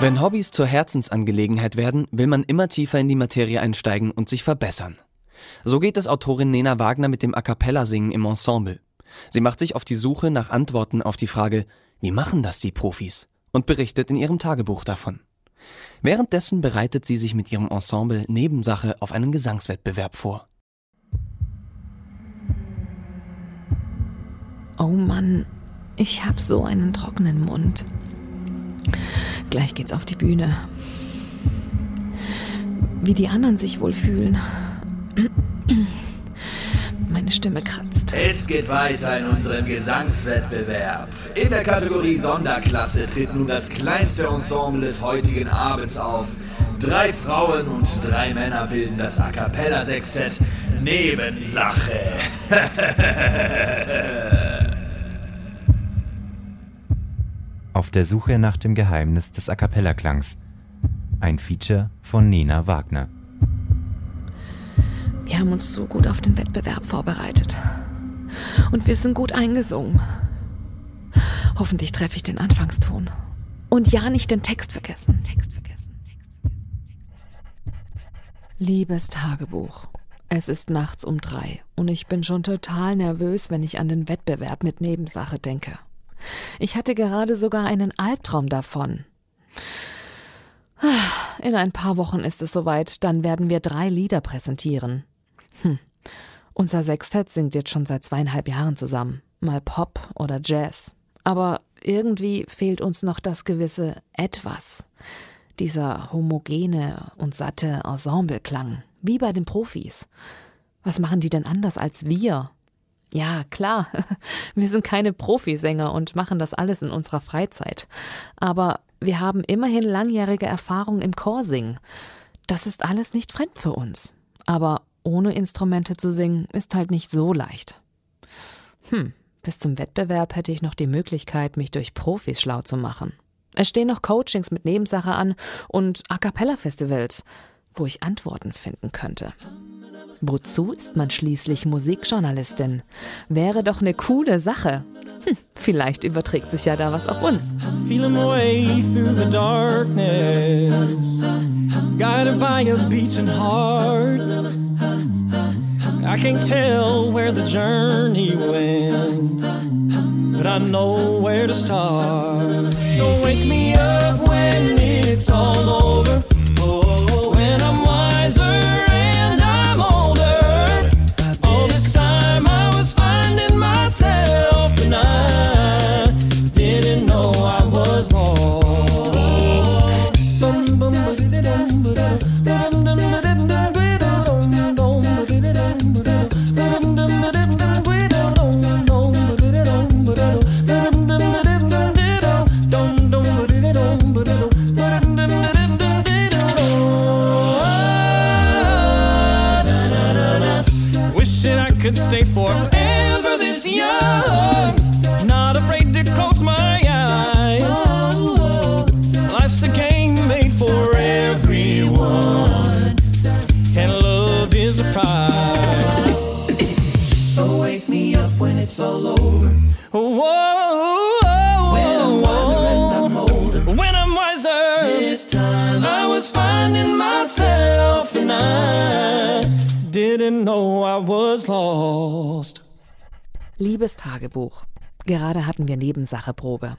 Wenn Hobbys zur Herzensangelegenheit werden, will man immer tiefer in die Materie einsteigen und sich verbessern. So geht es Autorin Nena Wagner mit dem A cappella Singen im Ensemble. Sie macht sich auf die Suche nach Antworten auf die Frage, wie machen das die Profis? und berichtet in ihrem Tagebuch davon. Währenddessen bereitet sie sich mit ihrem Ensemble Nebensache auf einen Gesangswettbewerb vor. Oh Mann, ich hab so einen trockenen Mund. Gleich geht's auf die Bühne. Wie die anderen sich wohl fühlen. Meine Stimme kratzt. Es geht weiter in unserem Gesangswettbewerb. In der Kategorie Sonderklasse tritt nun das kleinste Ensemble des heutigen Abends auf. Drei Frauen und drei Männer bilden das A cappella Sextett Nebensache. Auf der Suche nach dem Geheimnis des A cappella Klangs. Ein Feature von Nina Wagner. Wir haben uns so gut auf den Wettbewerb vorbereitet. Und wir sind gut eingesungen. Hoffentlich treffe ich den Anfangston. Und ja, nicht den Text vergessen. Text vergessen. Text vergessen. Liebes Tagebuch. Es ist nachts um drei und ich bin schon total nervös, wenn ich an den Wettbewerb mit Nebensache denke. Ich hatte gerade sogar einen Albtraum davon. In ein paar Wochen ist es soweit, dann werden wir drei Lieder präsentieren. Hm. Unser Sextett singt jetzt schon seit zweieinhalb Jahren zusammen. Mal Pop oder Jazz. Aber irgendwie fehlt uns noch das gewisse Etwas. Dieser homogene und satte Ensembleklang. Wie bei den Profis. Was machen die denn anders als wir? Ja, klar, wir sind keine Profisänger und machen das alles in unserer Freizeit. Aber wir haben immerhin langjährige Erfahrung im Chorsingen. Das ist alles nicht fremd für uns. Aber ohne Instrumente zu singen ist halt nicht so leicht. Hm, bis zum Wettbewerb hätte ich noch die Möglichkeit, mich durch Profis schlau zu machen. Es stehen noch Coachings mit Nebensache an und A cappella Festivals wo ich Antworten finden könnte. Wozu ist man schließlich Musikjournalistin? Wäre doch eine coole Sache. Hm, vielleicht überträgt sich ja da was auf uns. Feeling way through the darkness, guided by a beating heart. I can't tell where the journey went, but I know where to start. So wake me up when it's all over. all over. Whoa, when I'm wiser and I'm older. When I'm wiser. This time I was finding myself and I didn't know I was lost. Liebes Tagebuch. Gerade hatten wir Nebensacheprobe.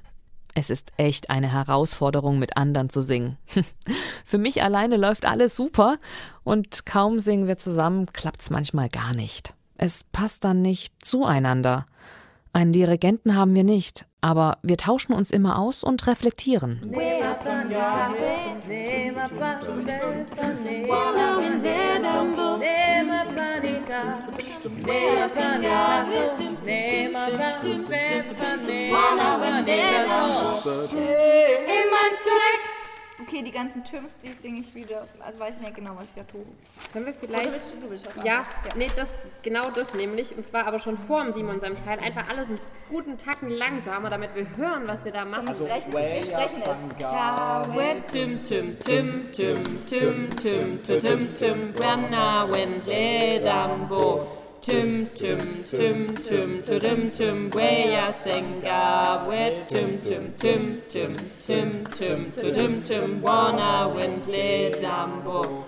Es ist echt eine Herausforderung, mit anderen zu singen. Für mich alleine läuft alles super und kaum singen wir zusammen, klappt's manchmal gar nicht. Es passt dann nicht zueinander. Einen Dirigenten haben wir nicht, aber wir tauschen uns immer aus und reflektieren. Okay, die ganzen Türms, die singe ich wieder. Also weiß ich nicht genau, was ich da tue. Können wir vielleicht. Oder willst du, du willst was ja, ja, nee, das, genau das nämlich. Und zwar aber schon vor dem Simon seinem Teil. Einfach alles einen guten Tacken langsamer, damit wir hören, was wir da machen. Also, wir sprechen, wir sprechen es. Kawe tim tim tim tim tim tim tim tim tim Brenna went le dambo Tim, Tim, Tim, Tim, Tim, Tim, way I sing up with Tim, Tim, Tim, Tim, Tim, Tim, Tim, Tim, wanna win Lambo.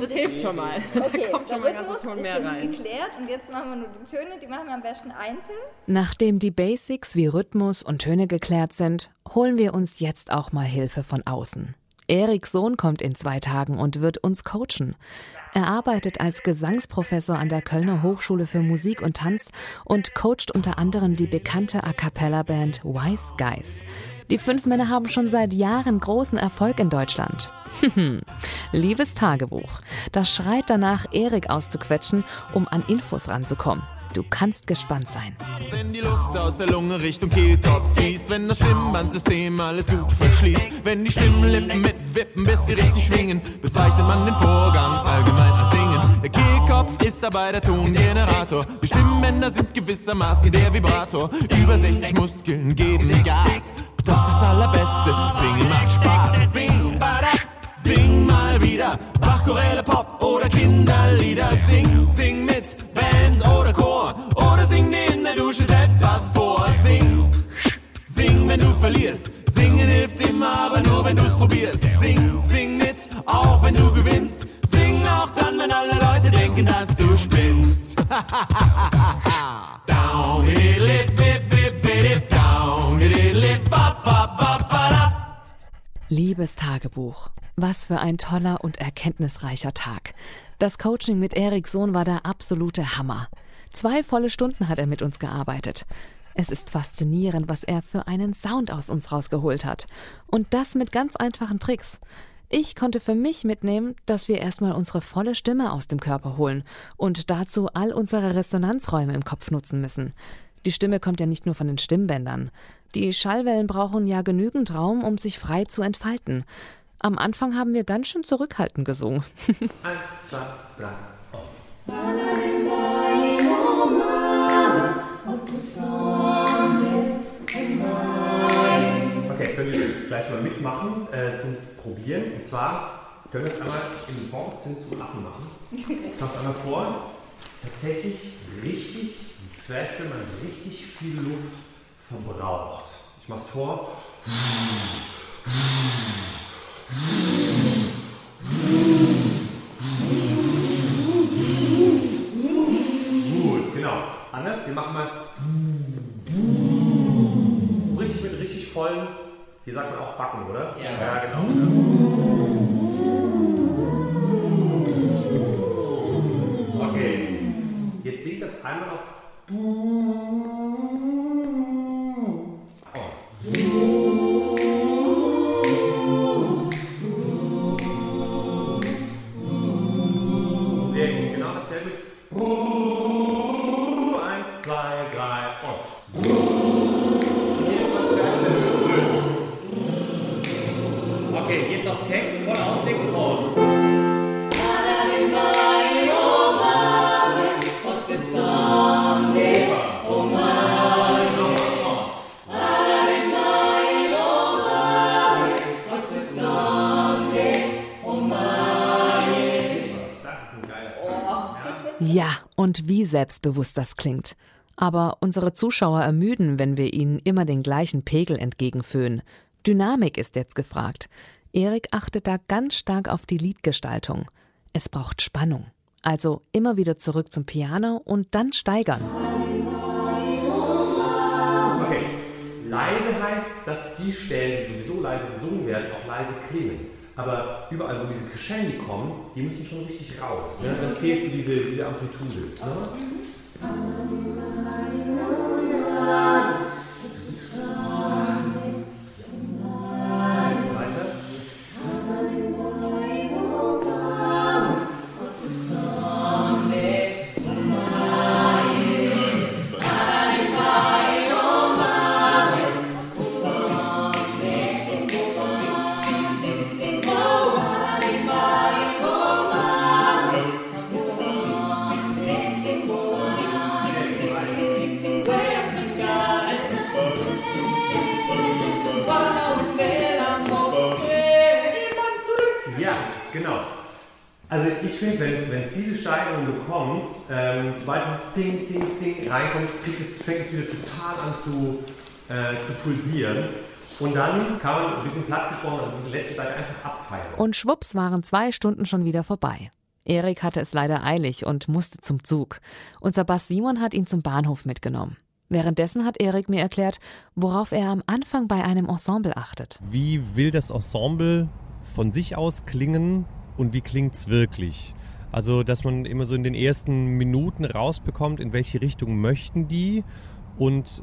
Das hilft schon mal. Okay, da kommt schon mal ein ganzer Ton mehr rein. geklärt und jetzt machen wir nur die Töne, die machen wir am besten einzeln. Nachdem die Basics wie Rhythmus und Töne geklärt sind, holen wir uns jetzt auch mal Hilfe von außen. Eriks Sohn kommt in zwei Tagen und wird uns coachen. Er arbeitet als Gesangsprofessor an der Kölner Hochschule für Musik und Tanz und coacht unter anderem die bekannte A cappella-Band Wise Guys. Die fünf Männer haben schon seit Jahren großen Erfolg in Deutschland. Liebes Tagebuch, das schreit danach, Erik auszuquetschen, um an Infos ranzukommen. Du kannst gespannt sein. Wenn die Luft aus der Lunge Richtung Kehlkopf fließt, wenn das Stimmbandsystem alles gut verschließt, wenn die Stimmlippen mitwippen, bis sie richtig schwingen, bezeichnet man den Vorgang allgemein als Singen. Der Kehlkopf ist dabei der Tongenerator, die Stimmbänder sind gewissermaßen der Vibrator. Über 60 Muskeln geben Gas, doch das Allerbeste, singen macht Spaß. Sing, bada, mal wieder Bach, Choräle, Pop oder Kinderlieder. Sing, sing mit Band oder Chor. Oder sing dir in der Dusche selbst was vor. Sing, sing, wenn du verlierst. Singen hilft immer, aber nur wenn du's probierst. Sing, sing mit, auch wenn du gewinnst. Sing auch dann, wenn alle Leute denken, dass du spinnst. down, lip, wip, wip, wip, down, lip, wap, wap, wap, wap. Liebes Tagebuch, was für ein toller und erkenntnisreicher Tag. Das Coaching mit Eriks Sohn war der absolute Hammer. Zwei volle Stunden hat er mit uns gearbeitet. Es ist faszinierend, was er für einen Sound aus uns rausgeholt hat. Und das mit ganz einfachen Tricks. Ich konnte für mich mitnehmen, dass wir erstmal unsere volle Stimme aus dem Körper holen und dazu all unsere Resonanzräume im Kopf nutzen müssen. Die Stimme kommt ja nicht nur von den Stimmbändern. Die Schallwellen brauchen ja genügend Raum, um sich frei zu entfalten. Am Anfang haben wir ganz schön zurückhaltend gesungen. Eins, zwei, drei. Okay, jetzt können wir gleich mal mitmachen äh, zum Probieren. Und zwar können wir jetzt einmal im Wortsinn zum Affen machen. Ich mache einmal vor. Tatsächlich richtig, ein Zwerg, wenn man richtig viel Luft verbraucht. Ich mache es vor. Gut, genau. Anders, wir machen mal richtig mit richtig vollen, hier sagt man auch Backen, oder? Ja, ja genau. Selbstbewusst das klingt. Aber unsere Zuschauer ermüden, wenn wir ihnen immer den gleichen Pegel entgegenföhnen. Dynamik ist jetzt gefragt. Erik achtet da ganz stark auf die Liedgestaltung. Es braucht Spannung. Also immer wieder zurück zum Piano und dann steigern. Okay. Leise heißt, dass die Stellen, die sowieso leise gesungen werden, auch leise klingen. Aber überall, wo diese Crescendi kommen, die müssen schon richtig raus. Ne? Dann fehlt so diese, diese Amplitude. Ne? Dann kann man ein bisschen platt gesprochen, also diese letzte Seite einfach abfeiern. Und schwupps waren zwei Stunden schon wieder vorbei. Erik hatte es leider eilig und musste zum Zug. Unser Bass Simon hat ihn zum Bahnhof mitgenommen. Währenddessen hat Erik mir erklärt, worauf er am Anfang bei einem Ensemble achtet. Wie will das Ensemble von sich aus klingen und wie klingt es wirklich? Also, dass man immer so in den ersten Minuten rausbekommt, in welche Richtung möchten die und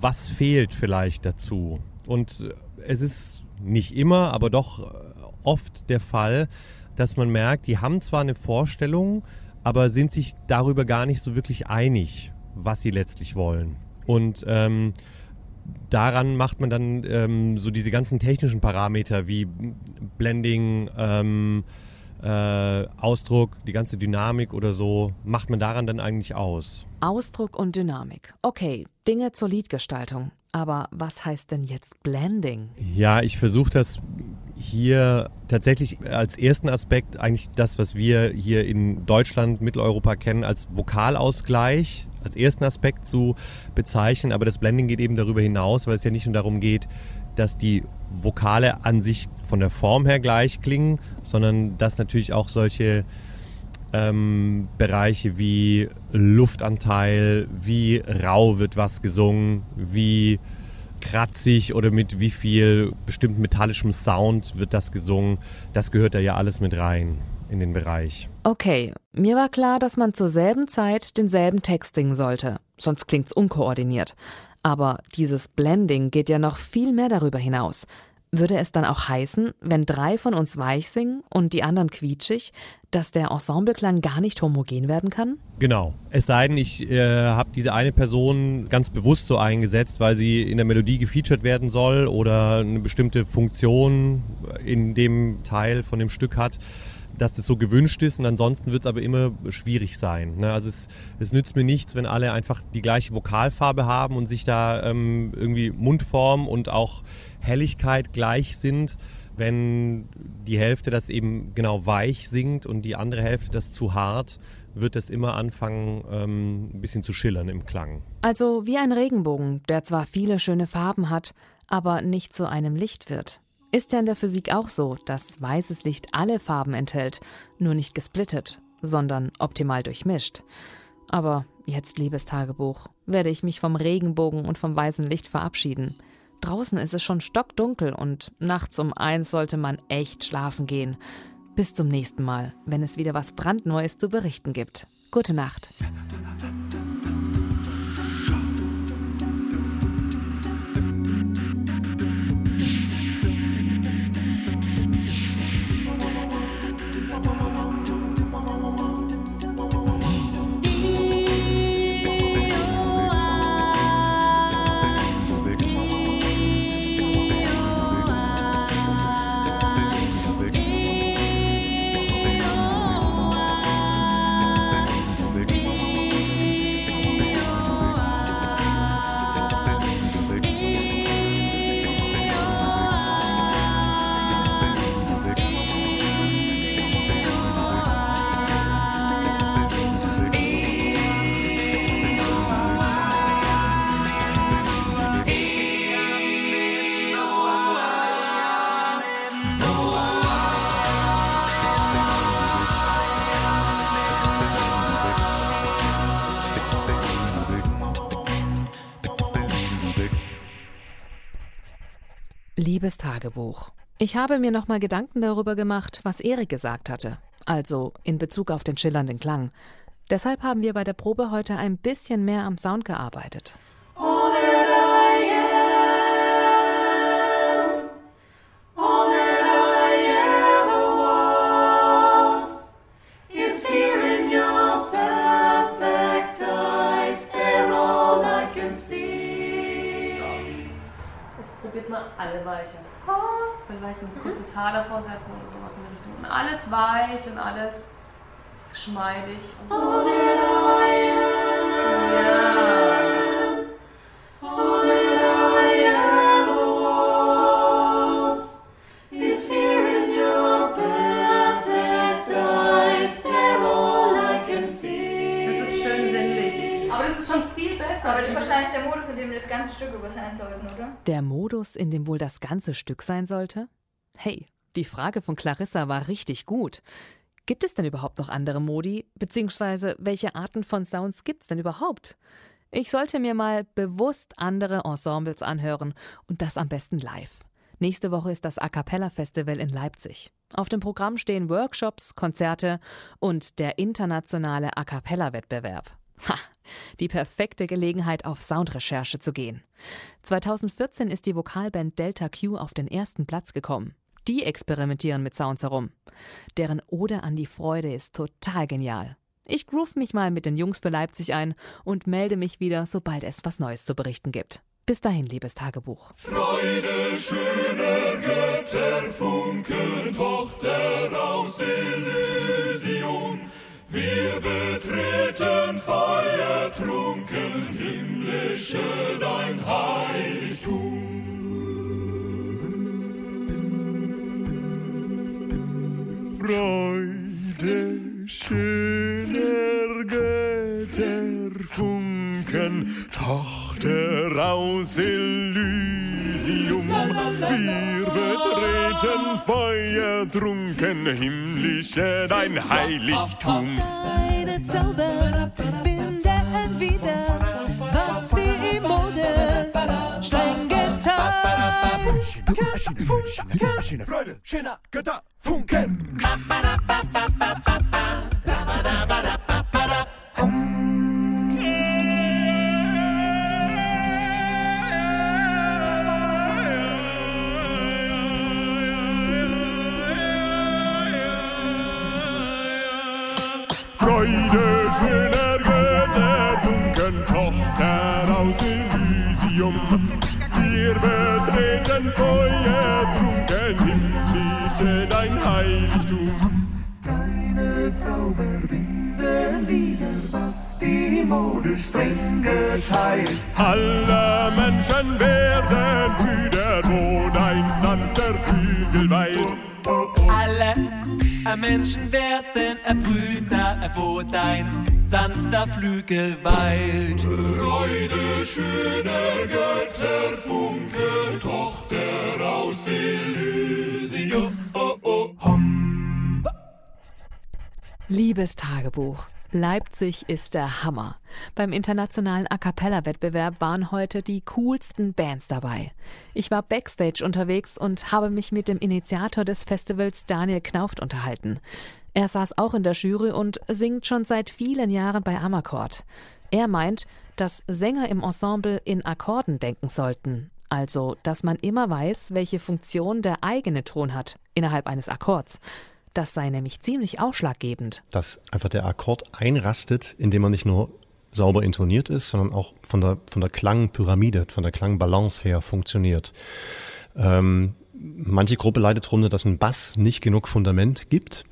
was fehlt vielleicht dazu. Und es ist nicht immer, aber doch oft der Fall, dass man merkt, die haben zwar eine Vorstellung, aber sind sich darüber gar nicht so wirklich einig, was sie letztlich wollen. Und ähm, daran macht man dann ähm, so diese ganzen technischen Parameter wie Blending, ähm, äh, Ausdruck, die ganze Dynamik oder so, macht man daran dann eigentlich aus. Ausdruck und Dynamik. Okay, Dinge zur Liedgestaltung. Aber was heißt denn jetzt Blending? Ja, ich versuche das hier tatsächlich als ersten Aspekt eigentlich das, was wir hier in Deutschland, Mitteleuropa kennen, als Vokalausgleich, als ersten Aspekt zu bezeichnen. Aber das Blending geht eben darüber hinaus, weil es ja nicht nur darum geht, dass die Vokale an sich von der Form her gleich klingen, sondern dass natürlich auch solche ähm, Bereiche wie Luftanteil, wie rau wird was gesungen, wie kratzig oder mit wie viel bestimmten metallischem Sound wird das gesungen. Das gehört da ja alles mit rein in den Bereich. Okay, mir war klar, dass man zur selben Zeit denselben Text singen sollte, sonst klingt's unkoordiniert. Aber dieses Blending geht ja noch viel mehr darüber hinaus. Würde es dann auch heißen, wenn drei von uns weich singen und die anderen quietschig, dass der Ensembleklang gar nicht homogen werden kann? Genau. Es sei denn, ich äh, habe diese eine Person ganz bewusst so eingesetzt, weil sie in der Melodie gefeatured werden soll oder eine bestimmte Funktion in dem Teil von dem Stück hat dass das so gewünscht ist und ansonsten wird es aber immer schwierig sein. Ne? Also es, es, nützt mir nichts, wenn alle einfach die gleiche Vokalfarbe haben und sich da ähm, irgendwie Mundform und auch Helligkeit gleich sind, wenn die Hälfte das eben genau weich singt und die andere Hälfte das zu hart, wird es immer anfangen, ähm, ein bisschen zu schillern im Klang. Also wie ein Regenbogen, der zwar viele schöne Farben hat, aber nicht zu einem Licht wird. Ist ja in der Physik auch so, dass weißes Licht alle Farben enthält, nur nicht gesplittet, sondern optimal durchmischt. Aber jetzt, liebes Tagebuch, werde ich mich vom Regenbogen und vom weißen Licht verabschieden. Draußen ist es schon stockdunkel und nachts um eins sollte man echt schlafen gehen. Bis zum nächsten Mal, wenn es wieder was brandneues zu berichten gibt. Gute Nacht. Liebes Tagebuch. Ich habe mir nochmal Gedanken darüber gemacht, was Erik gesagt hatte. Also in Bezug auf den schillernden Klang. Deshalb haben wir bei der Probe heute ein bisschen mehr am Sound gearbeitet. probiert mal alle weiche. Vielleicht noch ein kurzes Haar davor setzen oder sowas in die Richtung. Und alles weich und alles geschmeidig. Ja. Wahrscheinlich der Modus, in dem wir das ganze Stück über sein sollten, oder? Der Modus, in dem wohl das ganze Stück sein sollte? Hey, die Frage von Clarissa war richtig gut. Gibt es denn überhaupt noch andere Modi? Beziehungsweise welche Arten von Sounds gibt es denn überhaupt? Ich sollte mir mal bewusst andere Ensembles anhören und das am besten live. Nächste Woche ist das A Cappella Festival in Leipzig. Auf dem Programm stehen Workshops, Konzerte und der internationale A Cappella Wettbewerb. Ha, die perfekte Gelegenheit, auf Soundrecherche zu gehen. 2014 ist die Vokalband Delta Q auf den ersten Platz gekommen. Die experimentieren mit Sounds herum. Deren Ode an die Freude ist total genial. Ich groove mich mal mit den Jungs für Leipzig ein und melde mich wieder, sobald es was Neues zu berichten gibt. Bis dahin, liebes Tagebuch. Freude schöner Götter, Funken, Tochter aus Elysium. Wir betreten feuertrunken, himmlische dein Heiligtum. Freude schöner Götter, Funken, Tochter aus Elysium. Wir betreten feuertrunken, himmlische dein Heiligtum. Deine Zauber binden wieder, was die Mode streng geteilt. Maschine, Freude, schöner Götter, Funken. Freude schöner Götter, Funken, Tochter aus Elysium. Wir betreten feuertrunken, himmlische dein Heiligtum. Deine Zauber binden wieder, was die Mode streng geteilt. Alle Menschen werden Brüder, wo dein sanfter Flügel weilt. Freude schöner Götter, Funke, Tochter aus Elysium. Oh, oh. Liebes Tagebuch. Leipzig ist der Hammer. Beim internationalen A Cappella-Wettbewerb waren heute die coolsten Bands dabei. Ich war backstage unterwegs und habe mich mit dem Initiator des Festivals Daniel Knauft unterhalten. Er saß auch in der Jury und singt schon seit vielen Jahren bei Amakord. Er meint, dass Sänger im Ensemble in Akkorden denken sollten. Also, dass man immer weiß, welche Funktion der eigene Ton hat innerhalb eines Akkords. Das sei nämlich ziemlich ausschlaggebend. Dass einfach der Akkord einrastet, indem er nicht nur sauber intoniert ist, sondern auch von der, von der Klangpyramide, von der Klangbalance her funktioniert. Ähm, manche Gruppe leidet darunter, dass ein Bass nicht genug Fundament gibt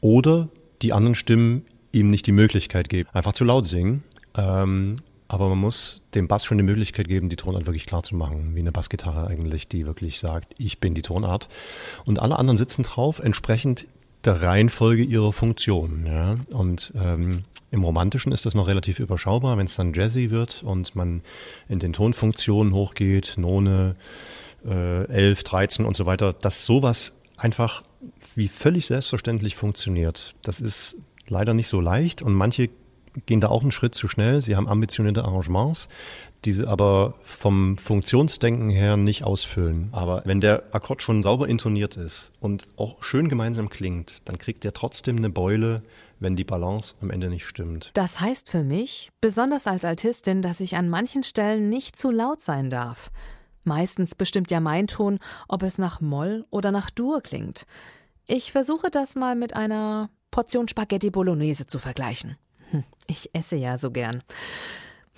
oder die anderen Stimmen ihm nicht die Möglichkeit geben, einfach zu laut singen. Ähm, aber man muss dem Bass schon die Möglichkeit geben, die Tonart wirklich klar zu machen, wie eine Bassgitarre eigentlich, die wirklich sagt, ich bin die Tonart. Und alle anderen sitzen drauf, entsprechend der Reihenfolge ihrer Funktion. Ja? Und ähm, im Romantischen ist das noch relativ überschaubar, wenn es dann jazzy wird und man in den Tonfunktionen hochgeht, None, äh, 11, 13 und so weiter, dass sowas einfach wie völlig selbstverständlich funktioniert. Das ist leider nicht so leicht und manche gehen da auch einen Schritt zu schnell. Sie haben ambitionierte Arrangements, die sie aber vom Funktionsdenken her nicht ausfüllen. Aber wenn der Akkord schon sauber intoniert ist und auch schön gemeinsam klingt, dann kriegt er trotzdem eine Beule, wenn die Balance am Ende nicht stimmt. Das heißt für mich, besonders als Altistin, dass ich an manchen Stellen nicht zu laut sein darf. Meistens bestimmt ja mein Ton, ob es nach Moll oder nach Dur klingt. Ich versuche das mal mit einer Portion Spaghetti Bolognese zu vergleichen. Hm, ich esse ja so gern.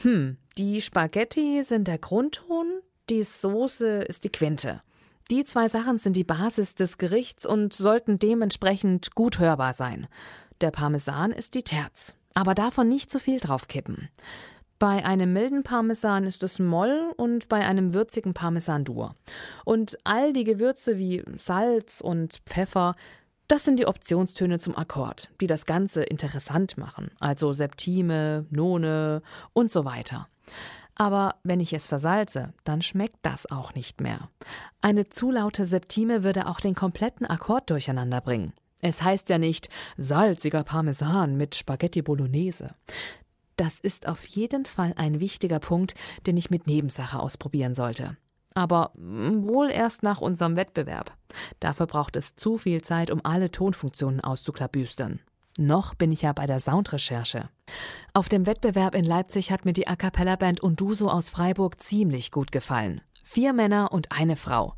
Hm, die Spaghetti sind der Grundton, die Soße ist die Quinte. Die zwei Sachen sind die Basis des Gerichts und sollten dementsprechend gut hörbar sein. Der Parmesan ist die Terz, aber davon nicht zu viel draufkippen. Bei einem milden Parmesan ist es Moll und bei einem würzigen Parmesan Dur. Und all die Gewürze wie Salz und Pfeffer, das sind die Optionstöne zum Akkord, die das Ganze interessant machen, also Septime, None und so weiter. Aber wenn ich es versalze, dann schmeckt das auch nicht mehr. Eine zu laute Septime würde auch den kompletten Akkord durcheinander bringen. Es heißt ja nicht salziger Parmesan mit Spaghetti Bolognese. Das ist auf jeden Fall ein wichtiger Punkt, den ich mit Nebensache ausprobieren sollte. Aber wohl erst nach unserem Wettbewerb. Dafür braucht es zu viel Zeit, um alle Tonfunktionen auszuklabüstern. Noch bin ich ja bei der Soundrecherche. Auf dem Wettbewerb in Leipzig hat mir die A cappella Band Unduso aus Freiburg ziemlich gut gefallen. Vier Männer und eine Frau.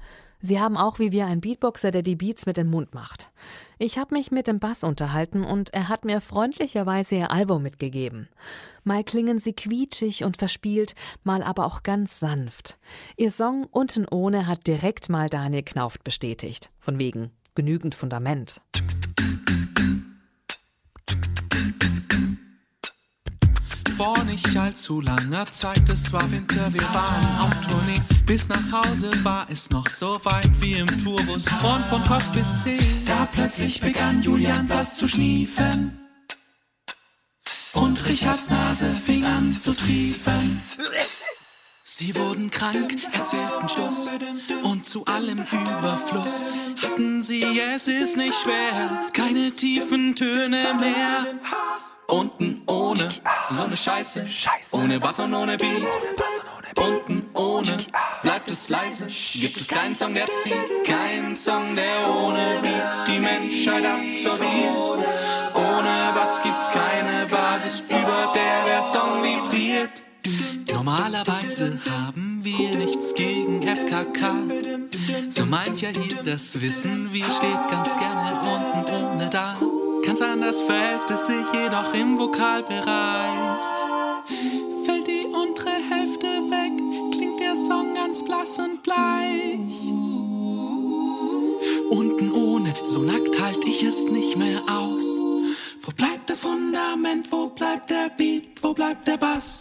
Sie haben auch wie wir einen Beatboxer, der die Beats mit dem Mund macht. Ich habe mich mit dem Bass unterhalten und er hat mir freundlicherweise ihr Album mitgegeben. Mal klingen sie quietschig und verspielt, mal aber auch ganz sanft. Ihr Song Unten ohne hat direkt mal Daniel Knauft bestätigt. Von wegen genügend Fundament. Vor nicht allzu langer Zeit, es war Winter, wir waren auf Tournee. Bis nach Hause war es noch so weit wie im Tourbus. Und von Kopf bis Zeh. Da plötzlich begann Julian Bass zu schniefen. Und Richards Nase fing an zu triefen. Sie wurden krank, erzählten Schluss und zu allem Überfluss hatten sie, es ist nicht schwer, keine tiefen Töne mehr. Unten ohne so eine Scheiße, ohne Bass und ohne Beat. Unten ohne bleibt es leise, gibt es keinen Song, der zieht, keinen Song, der ohne Beat die Menschheit absorbiert. Ohne Bass gibt's keine Basis, über der der Song vibriert. Normalerweise haben wir nichts gegen FKK. So meint ja hier das Wissen, wir steht ganz gerne unten ohne da. Ganz anders verhält es sich jedoch im Vokalbereich. Fällt die untere Hälfte weg, klingt der Song ganz blass und bleich. Unten ohne, so nackt halt ich es nicht mehr aus. Wo bleibt das Fundament, wo bleibt der Beat, wo bleibt der Bass?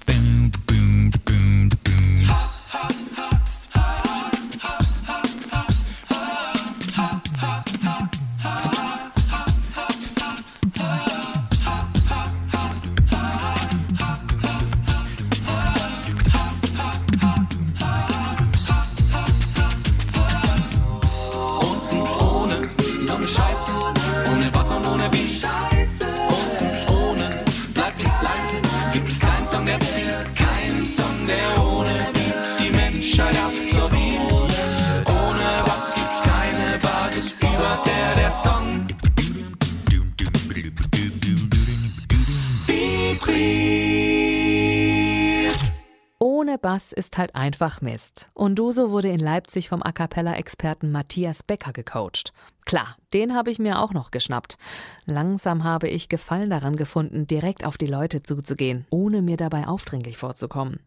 ist halt einfach Mist. Unduso wurde in Leipzig vom A cappella-Experten Matthias Becker gecoacht. Klar, den habe ich mir auch noch geschnappt. Langsam habe ich Gefallen daran gefunden, direkt auf die Leute zuzugehen, ohne mir dabei aufdringlich vorzukommen.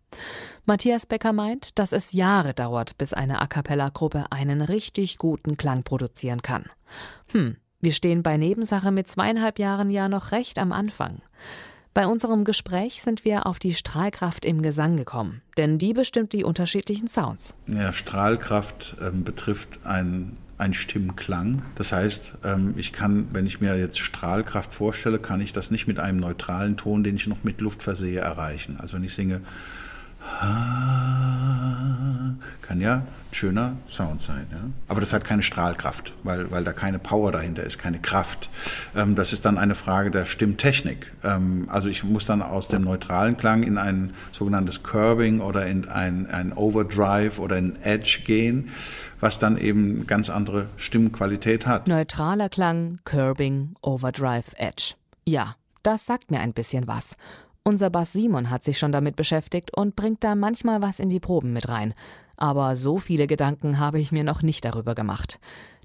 Matthias Becker meint, dass es Jahre dauert, bis eine A cappella-Gruppe einen richtig guten Klang produzieren kann. Hm, wir stehen bei Nebensache mit zweieinhalb Jahren ja noch recht am Anfang. Bei unserem Gespräch sind wir auf die Strahlkraft im Gesang gekommen, denn die bestimmt die unterschiedlichen Sounds. Ja, Strahlkraft ähm, betrifft ein, ein Stimmklang. Das heißt, ähm, ich kann, wenn ich mir jetzt Strahlkraft vorstelle, kann ich das nicht mit einem neutralen Ton, den ich noch mit Luft versehe, erreichen. Also wenn ich singe, kann ja ein schöner Sound sein. Ja? Aber das hat keine Strahlkraft, weil, weil da keine Power dahinter ist, keine Kraft. Ähm, das ist dann eine Frage der Stimmtechnik. Ähm, also ich muss dann aus dem neutralen Klang in ein sogenanntes Curbing oder in ein, ein Overdrive oder in Edge gehen, was dann eben ganz andere Stimmqualität hat. Neutraler Klang, Curbing, Overdrive, Edge. Ja, das sagt mir ein bisschen was. Unser Bass Simon hat sich schon damit beschäftigt und bringt da manchmal was in die Proben mit rein. Aber so viele Gedanken habe ich mir noch nicht darüber gemacht.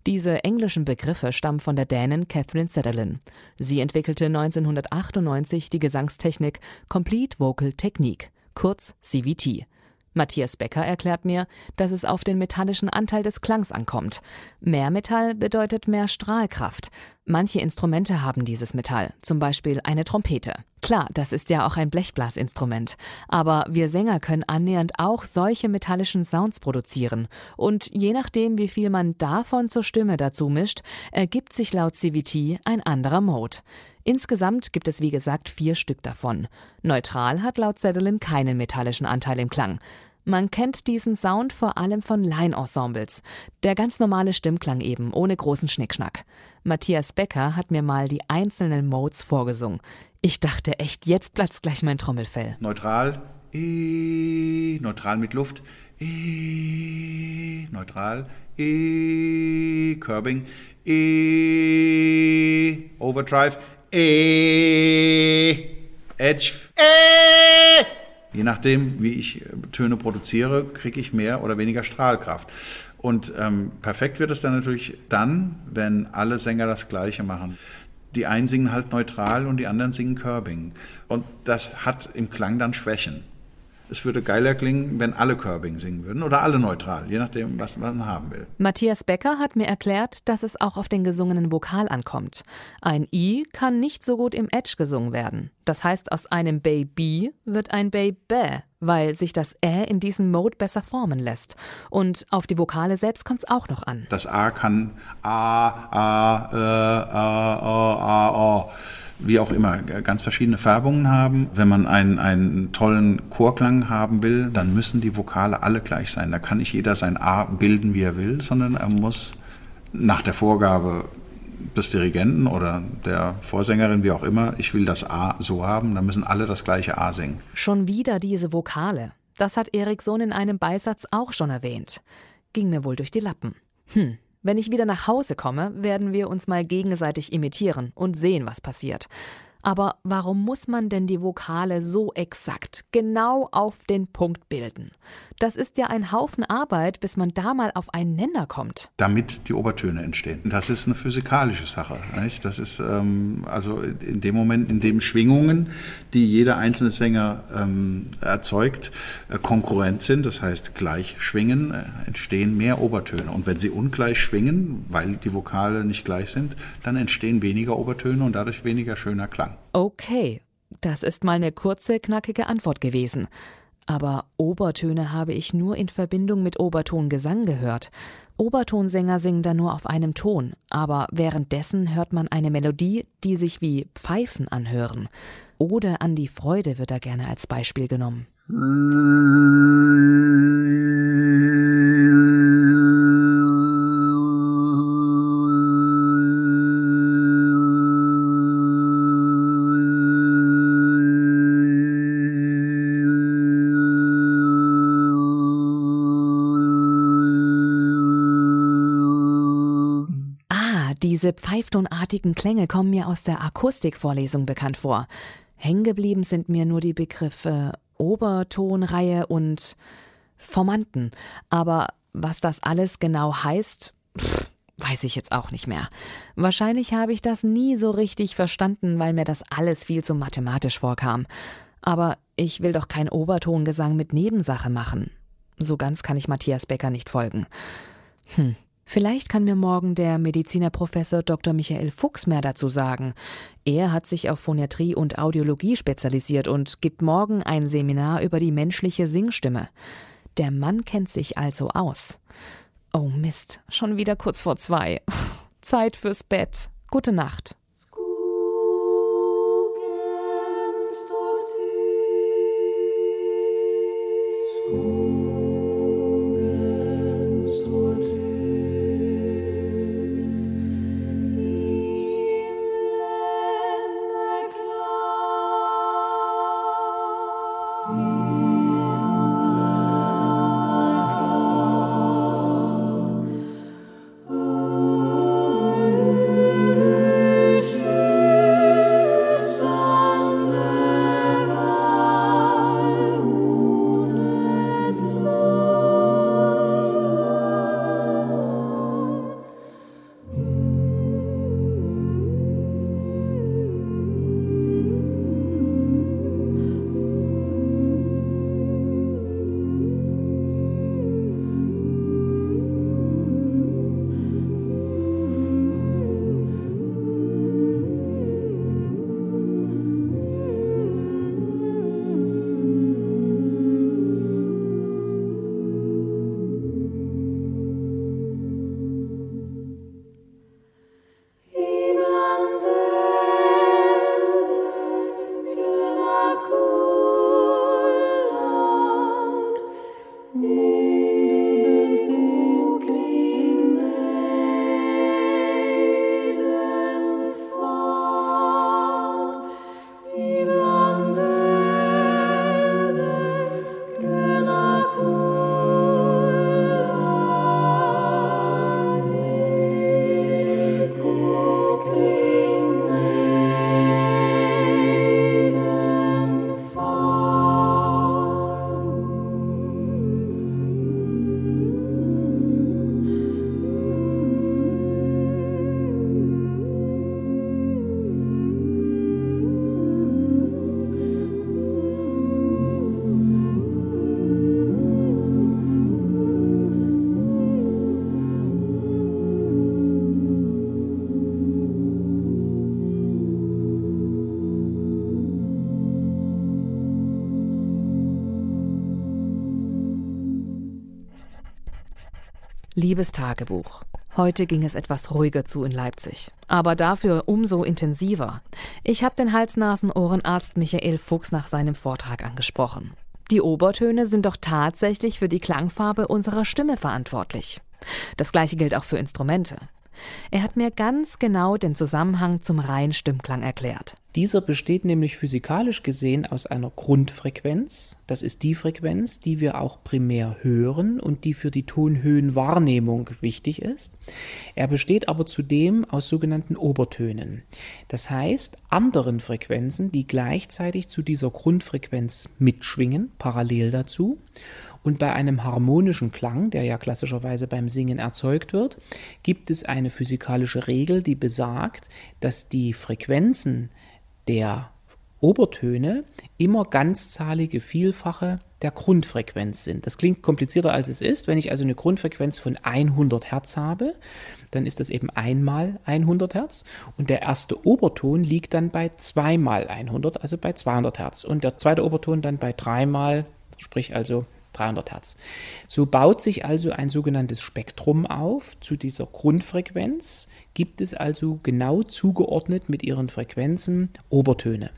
Diese englischen Begriffe stammen von der Dänin Catherine Sutherland. Sie entwickelte 1998 die Gesangstechnik Complete Vocal Technique, kurz CVT. Matthias Becker erklärt mir, dass es auf den metallischen Anteil des Klangs ankommt. Mehr Metall bedeutet mehr Strahlkraft. Manche Instrumente haben dieses Metall, zum Beispiel eine Trompete. Klar, das ist ja auch ein Blechblasinstrument. Aber wir Sänger können annähernd auch solche metallischen Sounds produzieren. Und je nachdem, wie viel man davon zur Stimme dazu mischt, ergibt sich laut CVT ein anderer Mode. Insgesamt gibt es wie gesagt vier Stück davon. Neutral hat laut Zedelin keinen metallischen Anteil im Klang. Man kennt diesen Sound vor allem von Line-Ensembles. Der ganz normale Stimmklang eben, ohne großen Schnickschnack. Matthias Becker hat mir mal die einzelnen Modes vorgesungen. Ich dachte echt, jetzt platzt gleich mein Trommelfell. Neutral, E, neutral mit Luft, E, neutral, E, Curbing, E, Overdrive, E, Edge, E. Je nachdem, wie ich äh, Töne produziere, kriege ich mehr oder weniger Strahlkraft. Und ähm, perfekt wird es dann natürlich dann, wenn alle Sänger das Gleiche machen. Die einen singen halt neutral und die anderen singen Curbing. Und das hat im Klang dann Schwächen. Es würde geiler klingen, wenn alle Curbing singen würden oder alle neutral, je nachdem, was man haben will. Matthias Becker hat mir erklärt, dass es auch auf den gesungenen Vokal ankommt. Ein I kann nicht so gut im Edge gesungen werden. Das heißt, aus einem Baby wird ein Baby, weil sich das Ä in diesem Mode besser formen lässt. Und auf die Vokale selbst kommt es auch noch an. Das A kann A, A, äh, A, A, A, A, wie auch immer, ganz verschiedene Färbungen haben. Wenn man einen, einen tollen Chorklang haben will, dann müssen die Vokale alle gleich sein. Da kann nicht jeder sein A bilden, wie er will, sondern er muss nach der Vorgabe des Dirigenten oder der Vorsängerin, wie auch immer, ich will das A so haben, dann müssen alle das gleiche A singen. Schon wieder diese Vokale. Das hat Eriksson in einem Beisatz auch schon erwähnt. Ging mir wohl durch die Lappen. Hm, wenn ich wieder nach Hause komme, werden wir uns mal gegenseitig imitieren und sehen, was passiert. Aber warum muss man denn die Vokale so exakt, genau auf den Punkt bilden? Das ist ja ein Haufen Arbeit, bis man da mal auf einen Nenner kommt. Damit die Obertöne entstehen. Das ist eine physikalische Sache. Nicht? Das ist ähm, also in dem Moment, in dem Schwingungen, die jeder einzelne Sänger ähm, erzeugt, äh, konkurrent sind, das heißt gleich schwingen, äh, entstehen mehr Obertöne. Und wenn sie ungleich schwingen, weil die Vokale nicht gleich sind, dann entstehen weniger Obertöne und dadurch weniger schöner Klang. Okay, das ist mal eine kurze, knackige Antwort gewesen. Aber Obertöne habe ich nur in Verbindung mit Obertongesang gehört. Obertonsänger singen da nur auf einem Ton, aber währenddessen hört man eine Melodie, die sich wie Pfeifen anhören. Oder an die Freude wird da gerne als Beispiel genommen. diese pfeiftonartigen Klänge kommen mir aus der Akustikvorlesung bekannt vor. Hängen geblieben sind mir nur die Begriffe Obertonreihe und Formanten. Aber was das alles genau heißt, pff, weiß ich jetzt auch nicht mehr. Wahrscheinlich habe ich das nie so richtig verstanden, weil mir das alles viel zu mathematisch vorkam. Aber ich will doch kein Obertongesang mit Nebensache machen. So ganz kann ich Matthias Becker nicht folgen. Hm. Vielleicht kann mir morgen der Medizinerprofessor Dr. Michael Fuchs mehr dazu sagen. Er hat sich auf Phoniatrie und Audiologie spezialisiert und gibt morgen ein Seminar über die menschliche Singstimme. Der Mann kennt sich also aus. Oh Mist, schon wieder kurz vor zwei. Zeit fürs Bett. Gute Nacht. Sande Liebes Tagebuch. Heute ging es etwas ruhiger zu in Leipzig. Aber dafür umso intensiver. Ich habe den Hals-Nasen-Ohrenarzt Michael Fuchs nach seinem Vortrag angesprochen. Die Obertöne sind doch tatsächlich für die Klangfarbe unserer Stimme verantwortlich. Das gleiche gilt auch für Instrumente. Er hat mir ganz genau den Zusammenhang zum reinen Stimmklang erklärt. Dieser besteht nämlich physikalisch gesehen aus einer Grundfrequenz, das ist die Frequenz, die wir auch primär hören und die für die Tonhöhenwahrnehmung wichtig ist. Er besteht aber zudem aus sogenannten Obertönen, das heißt anderen Frequenzen, die gleichzeitig zu dieser Grundfrequenz mitschwingen, parallel dazu. Und bei einem harmonischen Klang, der ja klassischerweise beim Singen erzeugt wird, gibt es eine physikalische Regel, die besagt, dass die Frequenzen der Obertöne immer ganzzahlige Vielfache der Grundfrequenz sind. Das klingt komplizierter als es ist. Wenn ich also eine Grundfrequenz von 100 Hertz habe, dann ist das eben einmal 100 Hertz und der erste Oberton liegt dann bei zweimal 100, also bei 200 Hertz und der zweite Oberton dann bei dreimal, sprich also 300 Hertz. So baut sich also ein sogenanntes Spektrum auf. Zu dieser Grundfrequenz gibt es also genau zugeordnet mit ihren Frequenzen Obertöne.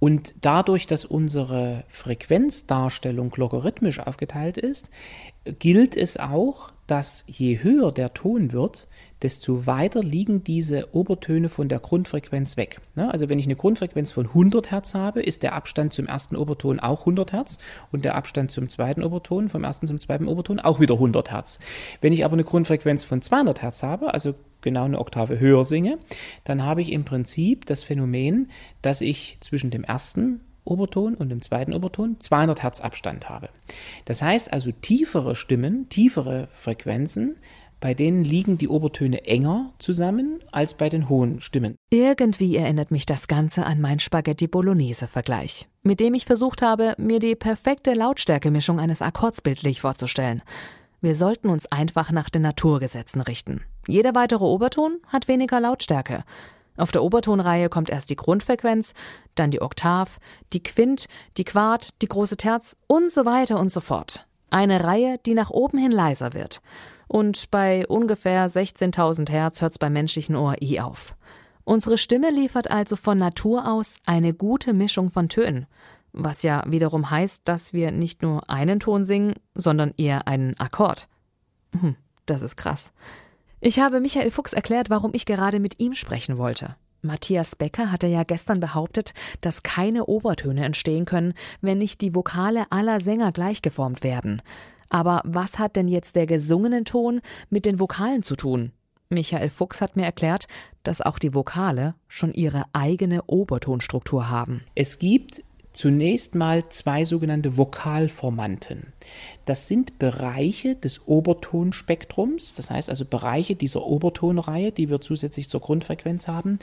Und dadurch, dass unsere Frequenzdarstellung logarithmisch aufgeteilt ist, gilt es auch, dass je höher der Ton wird, desto weiter liegen diese Obertöne von der Grundfrequenz weg. Ne? Also wenn ich eine Grundfrequenz von 100 Hertz habe, ist der Abstand zum ersten Oberton auch 100 Hertz und der Abstand zum zweiten Oberton, vom ersten zum zweiten Oberton auch wieder 100 Hertz. Wenn ich aber eine Grundfrequenz von 200 Hertz habe, also genau eine Oktave höher singe, dann habe ich im Prinzip das Phänomen, dass ich zwischen dem ersten Oberton und dem zweiten Oberton 200 Hertz Abstand habe. Das heißt also tiefere Stimmen, tiefere Frequenzen, bei denen liegen die Obertöne enger zusammen als bei den hohen Stimmen. Irgendwie erinnert mich das Ganze an meinen Spaghetti Bolognese Vergleich, mit dem ich versucht habe, mir die perfekte Lautstärkemischung eines Akkords bildlich vorzustellen. Wir sollten uns einfach nach den Naturgesetzen richten. Jeder weitere Oberton hat weniger Lautstärke. Auf der Obertonreihe kommt erst die Grundfrequenz, dann die Oktav, die Quint, die Quart, die große Terz und so weiter und so fort. Eine Reihe, die nach oben hin leiser wird. Und bei ungefähr 16.000 Hertz hört es beim menschlichen Ohr eh auf. Unsere Stimme liefert also von Natur aus eine gute Mischung von Tönen. Was ja wiederum heißt, dass wir nicht nur einen Ton singen, sondern eher einen Akkord. Hm, das ist krass. Ich habe Michael Fuchs erklärt, warum ich gerade mit ihm sprechen wollte. Matthias Becker hatte ja gestern behauptet, dass keine Obertöne entstehen können, wenn nicht die Vokale aller Sänger gleichgeformt werden. Aber was hat denn jetzt der gesungene Ton mit den Vokalen zu tun? Michael Fuchs hat mir erklärt, dass auch die Vokale schon ihre eigene Obertonstruktur haben. Es gibt zunächst mal zwei sogenannte Vokalformanten. Das sind Bereiche des Obertonspektrums, das heißt also Bereiche dieser Obertonreihe, die wir zusätzlich zur Grundfrequenz haben,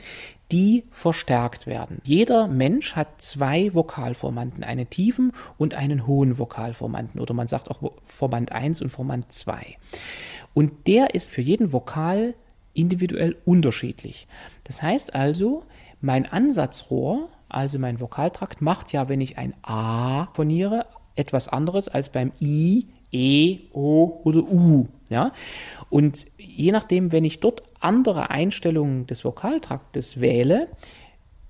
die verstärkt werden. Jeder Mensch hat zwei Vokalformanten, einen tiefen und einen hohen Vokalformanten oder man sagt auch Formant 1 und Formant 2. Und der ist für jeden Vokal individuell unterschiedlich. Das heißt also, mein Ansatzrohr also mein Vokaltrakt macht ja, wenn ich ein A phoniere, etwas anderes als beim I, E, O oder U. Ja? Und je nachdem, wenn ich dort andere Einstellungen des Vokaltraktes wähle,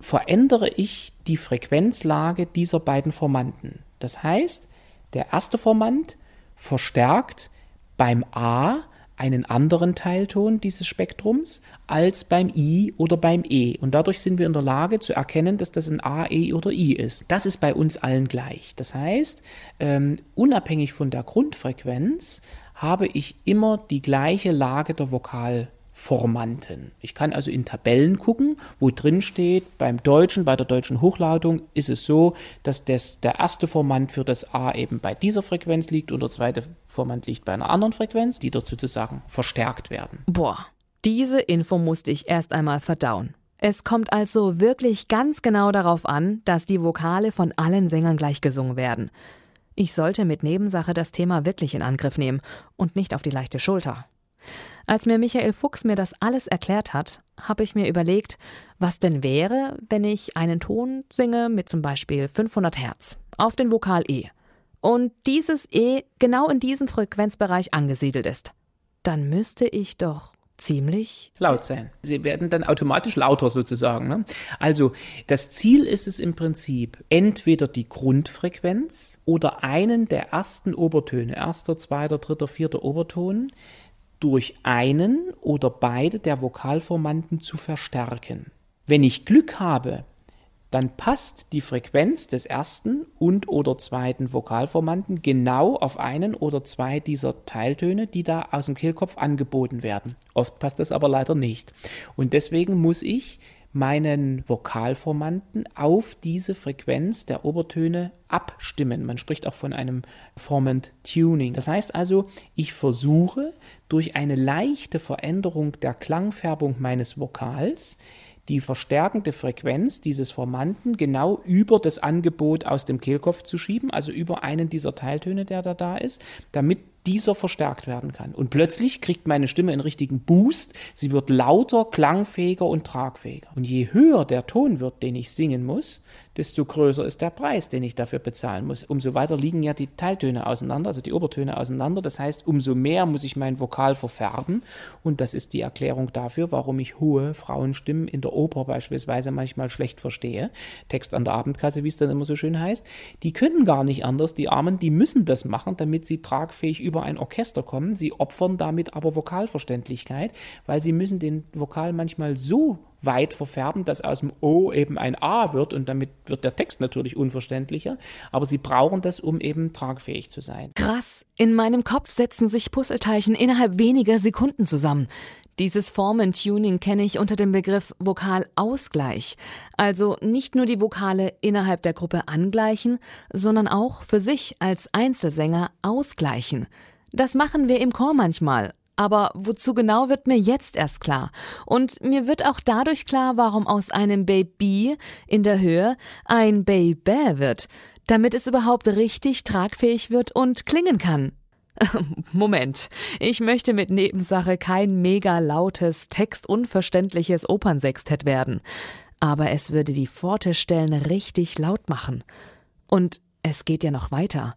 verändere ich die Frequenzlage dieser beiden Formanten. Das heißt, der erste Formant verstärkt beim A einen anderen Teilton dieses Spektrums als beim I oder beim E. Und dadurch sind wir in der Lage zu erkennen, dass das ein A, E oder I ist. Das ist bei uns allen gleich. Das heißt, ähm, unabhängig von der Grundfrequenz habe ich immer die gleiche Lage der Vokal. Formanten. Ich kann also in Tabellen gucken, wo drin steht, beim Deutschen, bei der deutschen Hochlautung ist es so, dass das, der erste Formant für das A eben bei dieser Frequenz liegt und der zweite Formant liegt bei einer anderen Frequenz, die dort sozusagen verstärkt werden. Boah, diese Info musste ich erst einmal verdauen. Es kommt also wirklich ganz genau darauf an, dass die Vokale von allen Sängern gleich gesungen werden. Ich sollte mit Nebensache das Thema wirklich in Angriff nehmen und nicht auf die leichte Schulter. Als mir Michael Fuchs mir das alles erklärt hat, habe ich mir überlegt, was denn wäre, wenn ich einen Ton singe mit zum Beispiel 500 Hertz auf den Vokal E und dieses E genau in diesem Frequenzbereich angesiedelt ist. dann müsste ich doch ziemlich laut sein. Sie werden dann automatisch lauter sozusagen. Ne? Also das Ziel ist es im Prinzip, entweder die Grundfrequenz oder einen der ersten Obertöne, erster, zweiter, dritter, vierter Oberton, durch einen oder beide der Vokalformanten zu verstärken. Wenn ich Glück habe, dann passt die Frequenz des ersten und oder zweiten Vokalformanten genau auf einen oder zwei dieser Teiltöne, die da aus dem Kehlkopf angeboten werden. Oft passt das aber leider nicht. Und deswegen muss ich meinen Vokalformanten auf diese Frequenz der Obertöne abstimmen. Man spricht auch von einem Formant Tuning. Das heißt also, ich versuche durch eine leichte Veränderung der Klangfärbung meines Vokals die verstärkende Frequenz dieses Formanten genau über das Angebot aus dem Kehlkopf zu schieben, also über einen dieser Teiltöne, der da da ist, damit dieser verstärkt werden kann. Und plötzlich kriegt meine Stimme einen richtigen Boost. Sie wird lauter, klangfähiger und tragfähiger. Und je höher der Ton wird, den ich singen muss, desto größer ist der Preis, den ich dafür bezahlen muss. Umso weiter liegen ja die Teiltöne auseinander, also die Obertöne auseinander. Das heißt, umso mehr muss ich mein Vokal verfärben. Und das ist die Erklärung dafür, warum ich hohe Frauenstimmen in der Oper beispielsweise manchmal schlecht verstehe. Text an der Abendkasse, wie es dann immer so schön heißt. Die können gar nicht anders, die Armen, die müssen das machen, damit sie tragfähig über ein Orchester kommen. Sie opfern damit aber Vokalverständlichkeit, weil sie müssen den Vokal manchmal so weit verfärben, dass aus dem O eben ein A wird und damit wird der Text natürlich unverständlicher, aber sie brauchen das, um eben tragfähig zu sein. Krass, in meinem Kopf setzen sich Puzzleteilchen innerhalb weniger Sekunden zusammen. Dieses Formentuning kenne ich unter dem Begriff Vokalausgleich. Also nicht nur die Vokale innerhalb der Gruppe angleichen, sondern auch für sich als Einzelsänger ausgleichen. Das machen wir im Chor manchmal, aber wozu genau wird mir jetzt erst klar. Und mir wird auch dadurch klar, warum aus einem Baby in der Höhe ein Baby wird, damit es überhaupt richtig tragfähig wird und klingen kann. Moment, ich möchte mit Nebensache kein mega lautes, textunverständliches Opernsextett werden. Aber es würde die Pforte-Stellen richtig laut machen. Und es geht ja noch weiter.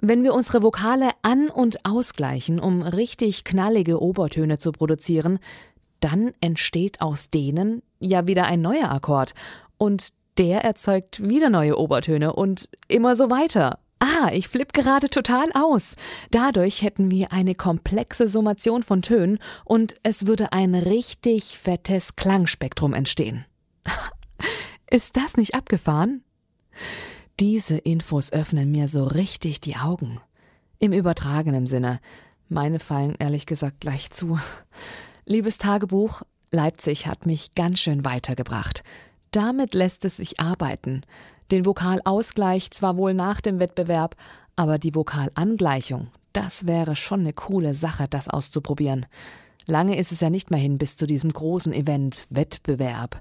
Wenn wir unsere Vokale an- und ausgleichen, um richtig knallige Obertöne zu produzieren, dann entsteht aus denen ja wieder ein neuer Akkord. Und der erzeugt wieder neue Obertöne und immer so weiter. Ah, ich flipp gerade total aus. Dadurch hätten wir eine komplexe Summation von Tönen und es würde ein richtig fettes Klangspektrum entstehen. Ist das nicht abgefahren? Diese Infos öffnen mir so richtig die Augen. Im übertragenen Sinne. Meine fallen ehrlich gesagt gleich zu. Liebes Tagebuch, Leipzig hat mich ganz schön weitergebracht. Damit lässt es sich arbeiten. Den Vokalausgleich zwar wohl nach dem Wettbewerb, aber die Vokalangleichung, das wäre schon eine coole Sache, das auszuprobieren. Lange ist es ja nicht mehr hin bis zu diesem großen Event Wettbewerb.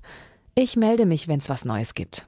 Ich melde mich, wenn's was Neues gibt.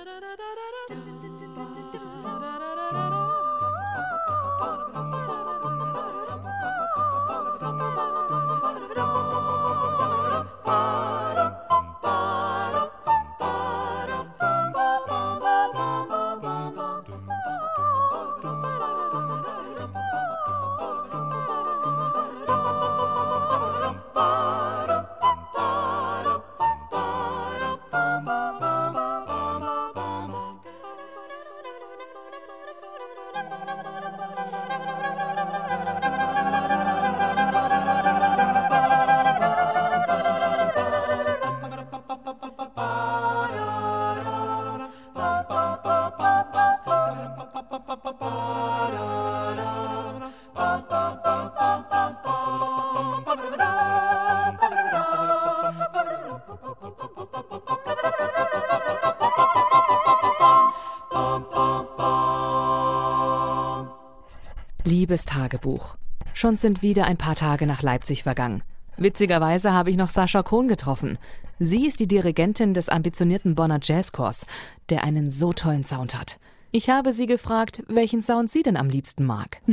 Liebestagebuch. Schon sind wieder ein paar Tage nach Leipzig vergangen. Witzigerweise habe ich noch Sascha Kohn getroffen. Sie ist die Dirigentin des ambitionierten Bonner Jazzchors, der einen so tollen Sound hat. Ich habe sie gefragt, welchen Sound sie denn am liebsten mag.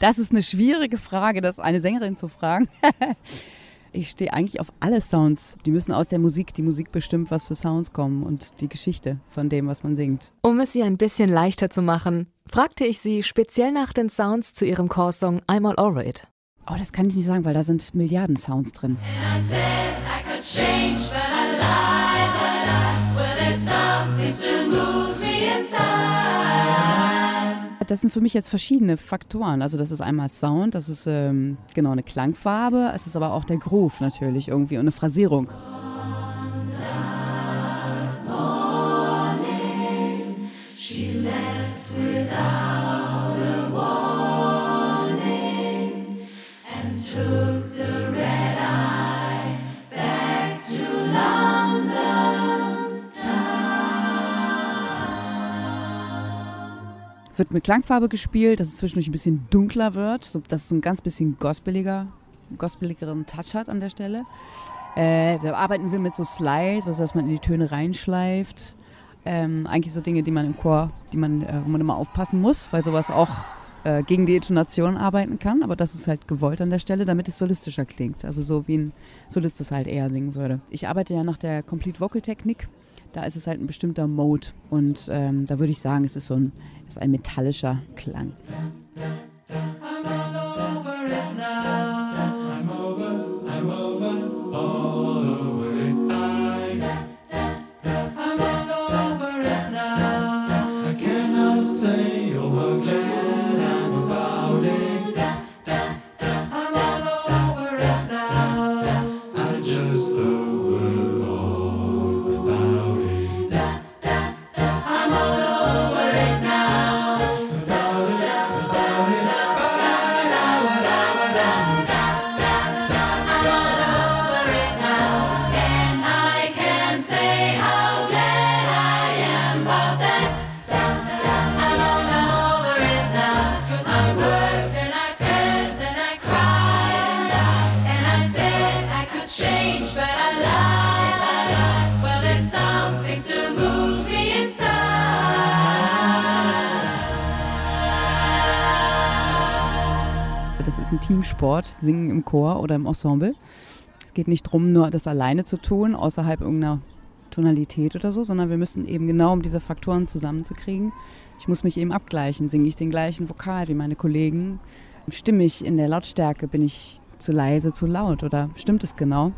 Das ist eine schwierige Frage, das eine Sängerin zu fragen. Ich stehe eigentlich auf alle Sounds. Die müssen aus der Musik. Die Musik bestimmt, was für Sounds kommen und die Geschichte von dem, was man singt. Um es ihr ein bisschen leichter zu machen, fragte ich sie speziell nach den Sounds zu ihrem Chorsong I'm All Over It. Oh, das kann ich nicht sagen, weil da sind Milliarden Sounds drin. I said I could change, but I lied, but I, well, there's something still moves me inside. Das sind für mich jetzt verschiedene Faktoren. Also das ist einmal Sound, das ist ähm, genau eine Klangfarbe, es ist aber auch der Groove natürlich irgendwie und eine Phrasierung. Took Wird mit Klangfarbe gespielt, dass es zwischendurch ein bisschen dunkler wird, so, dass es ein ganz bisschen gospeliger, gospeligeren Touch hat an der Stelle. Äh, da arbeiten wir mit so Slides, also dass man in die Töne reinschleift. Ähm, eigentlich so Dinge, die man im Chor, die man, äh, wo man immer aufpassen muss, weil sowas auch äh, gegen die Intonation arbeiten kann. Aber das ist halt gewollt an der Stelle, damit es solistischer klingt. Also so wie ein Solist es halt eher singen würde. Ich arbeite ja nach der Complete Vocal Technik. Da ist es halt ein bestimmter Mode. Und ähm, da würde ich sagen, es ist so ein, es ist ein metallischer Klang. Teamsport, Singen im Chor oder im Ensemble. Es geht nicht darum, nur das alleine zu tun, außerhalb irgendeiner Tonalität oder so, sondern wir müssen eben genau, um diese Faktoren zusammenzukriegen, ich muss mich eben abgleichen. Singe ich den gleichen Vokal wie meine Kollegen? Stimme ich in der Lautstärke? Bin ich zu leise, zu laut oder stimmt es genau?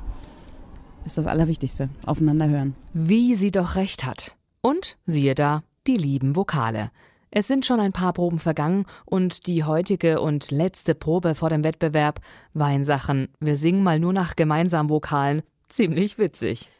Ist das Allerwichtigste. Aufeinander hören. Wie sie doch recht hat. Und siehe da, die lieben Vokale. Es sind schon ein paar Proben vergangen und die heutige und letzte Probe vor dem Wettbewerb. War in Sachen Wir singen mal nur nach gemeinsamen Vokalen. Ziemlich witzig.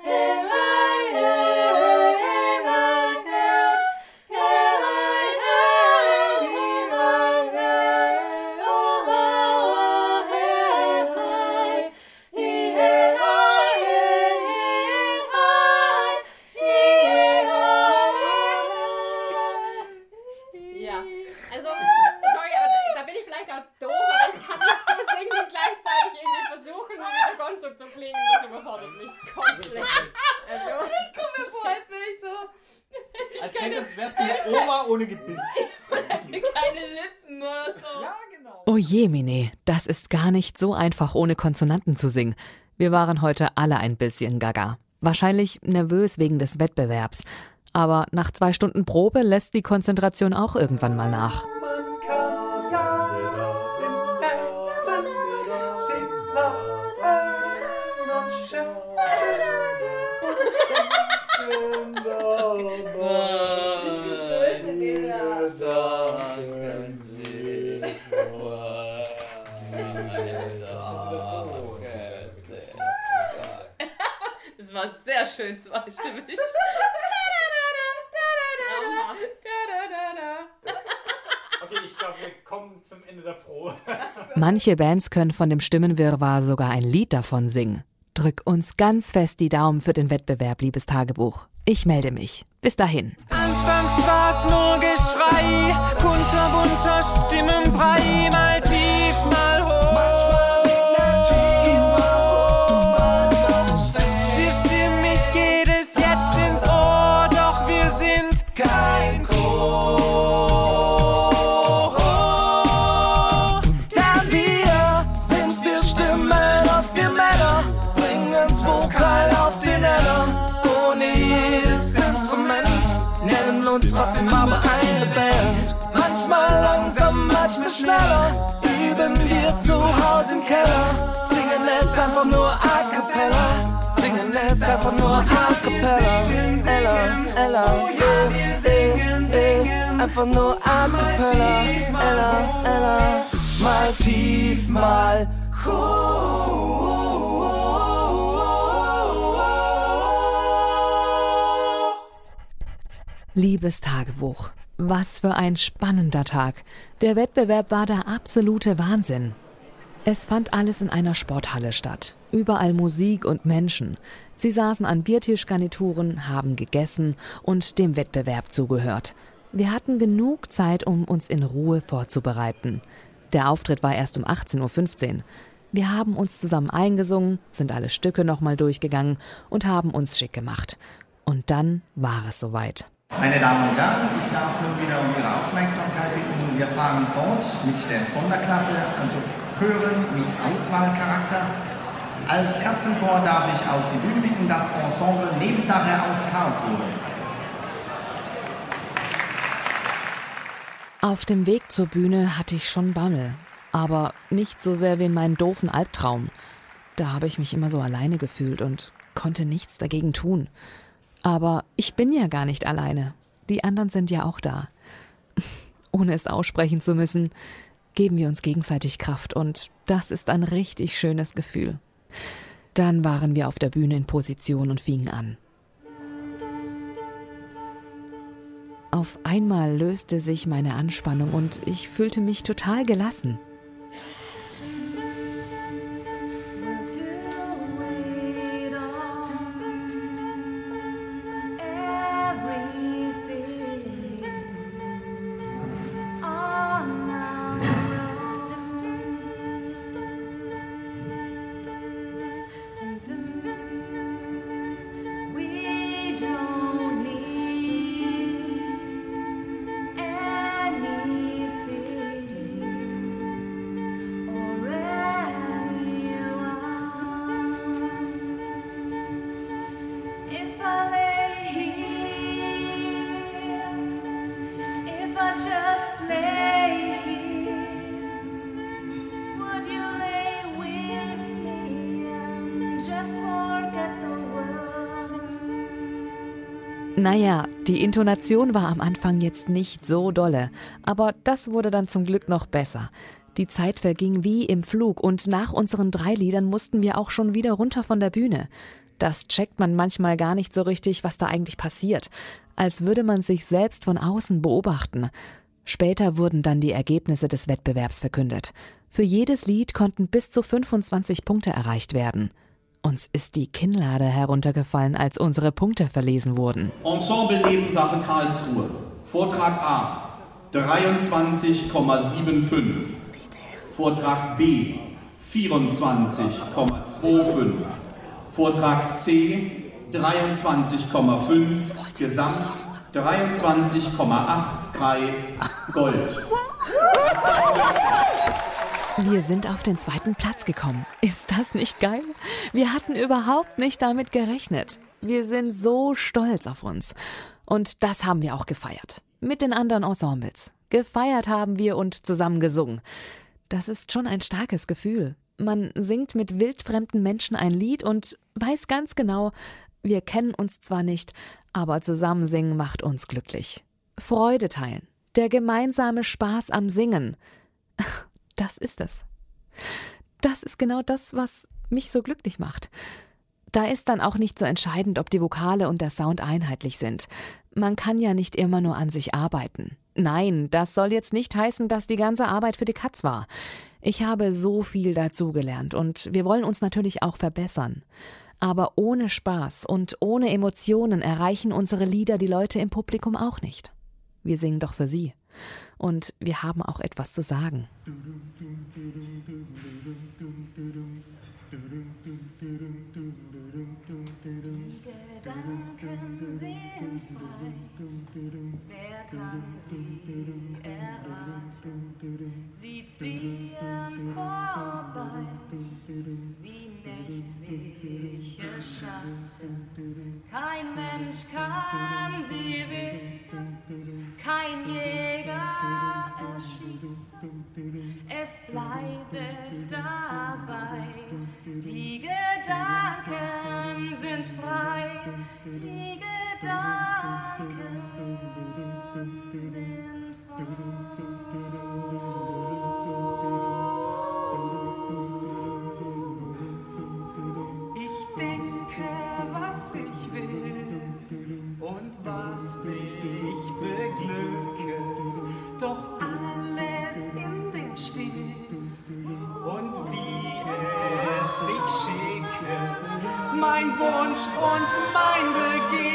Ist gar nicht so einfach, ohne Konsonanten zu singen. Wir waren heute alle ein bisschen gaga. Wahrscheinlich nervös wegen des Wettbewerbs. Aber nach zwei Stunden Probe lässt die Konzentration auch irgendwann mal nach. War sehr schön zweistimmig. Okay, ich glaube, wir kommen zum Ende der Probe. Manche Bands können von dem Stimmenwirrwarr sogar ein Lied davon singen. Drück uns ganz fest die Daumen für den Wettbewerb, liebes Tagebuch. Ich melde mich. Bis dahin. Anfangs war's nur Geschrei, kunterbunter Stimmenbrei. Schneller, üben wir zu Hause im Keller. Singen es einfach nur a cappella, singen es einfach nur a cappella. Ella, Ella, eh, eh, eh, einfach nur a cappella. Ella, Ella, mal tief, mal Liebes Tagebuch, was für ein spannender Tag. Der Wettbewerb war der absolute Wahnsinn. Es fand alles in einer Sporthalle statt. Überall Musik und Menschen. Sie saßen an Biertischgarnituren, haben gegessen und dem Wettbewerb zugehört. Wir hatten genug Zeit, um uns in Ruhe vorzubereiten. Der Auftritt war erst um 18.15 Uhr. Wir haben uns zusammen eingesungen, sind alle Stücke nochmal durchgegangen und haben uns schick gemacht. Und dann war es soweit. Meine Damen und Herren, ich darf nun wieder um Ihre Aufmerksamkeit bitten. Wir fahren fort mit der Sonderklasse, also Chören mit Auswahlcharakter. Als ersten Chor darf ich auf die Bühne bitten das Ensemble Nebensache aus Karlsruhe. Auf dem Weg zur Bühne hatte ich schon Bammel. Aber nicht so sehr wie in meinem doofen Albtraum. Da habe ich mich immer so alleine gefühlt und konnte nichts dagegen tun. Aber ich bin ja gar nicht alleine. Die anderen sind ja auch da. Ohne es aussprechen zu müssen, geben wir uns gegenseitig Kraft und das ist ein richtig schönes Gefühl. Dann waren wir auf der Bühne in Position und fingen an. Auf einmal löste sich meine Anspannung und ich fühlte mich total gelassen. Intonation war am Anfang jetzt nicht so dolle, aber das wurde dann zum Glück noch besser. Die Zeit verging wie im Flug und nach unseren drei Liedern mussten wir auch schon wieder runter von der Bühne. Das checkt man manchmal gar nicht so richtig, was da eigentlich passiert, als würde man sich selbst von außen beobachten. Später wurden dann die Ergebnisse des Wettbewerbs verkündet. Für jedes Lied konnten bis zu 25 Punkte erreicht werden. Uns ist die Kinnlade heruntergefallen, als unsere Punkte verlesen wurden. Ensemble Nebensache Karlsruhe. Vortrag A 23,75. Vortrag B 24,25. Vortrag C 23,5. Gesamt 23,83 Gold. Wir sind auf den zweiten Platz gekommen. Ist das nicht geil? Wir hatten überhaupt nicht damit gerechnet. Wir sind so stolz auf uns. Und das haben wir auch gefeiert. Mit den anderen Ensembles. Gefeiert haben wir und zusammen gesungen. Das ist schon ein starkes Gefühl. Man singt mit wildfremden Menschen ein Lied und weiß ganz genau, wir kennen uns zwar nicht, aber zusammen singen macht uns glücklich. Freude teilen. Der gemeinsame Spaß am Singen. Das ist es. Das ist genau das, was mich so glücklich macht. Da ist dann auch nicht so entscheidend, ob die Vokale und der Sound einheitlich sind. Man kann ja nicht immer nur an sich arbeiten. Nein, das soll jetzt nicht heißen, dass die ganze Arbeit für die Katz war. Ich habe so viel dazugelernt und wir wollen uns natürlich auch verbessern. Aber ohne Spaß und ohne Emotionen erreichen unsere Lieder die Leute im Publikum auch nicht. Wir singen doch für sie. Und wir haben auch etwas zu sagen. Gedanken sind frei. Wer kann sie erraten? Sie ziehen vorbei wie nächtliche Schatten. Kein Mensch kann sie wissen, kein Jäger erschießen. Es bleibt dabei, die Gedanken sind frei, die Gedanken sind Ich Wunsch und mein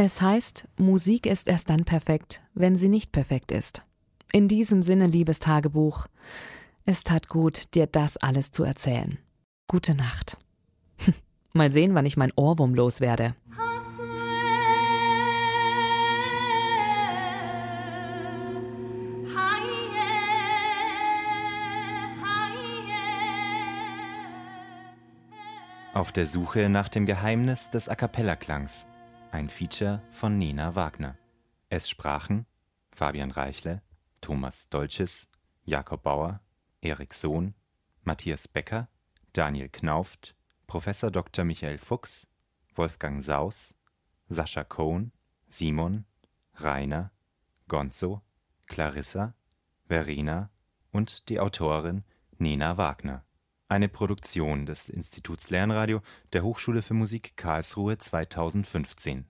Es heißt, Musik ist erst dann perfekt, wenn sie nicht perfekt ist. In diesem Sinne, liebes Tagebuch, es tat gut, dir das alles zu erzählen. Gute Nacht. Mal sehen, wann ich mein Ohrwurm loswerde. Auf der Suche nach dem Geheimnis des A cappella-Klangs. Ein Feature von Nina Wagner. Es sprachen Fabian Reichle, Thomas Dolches, Jakob Bauer, Erik Sohn, Matthias Becker, Daniel Knauft, Professor Dr. Michael Fuchs, Wolfgang Saus, Sascha Cohn, Simon, Rainer, Gonzo, Clarissa, Verena und die Autorin Nina Wagner eine Produktion des Instituts Lernradio der Hochschule für Musik Karlsruhe 2015.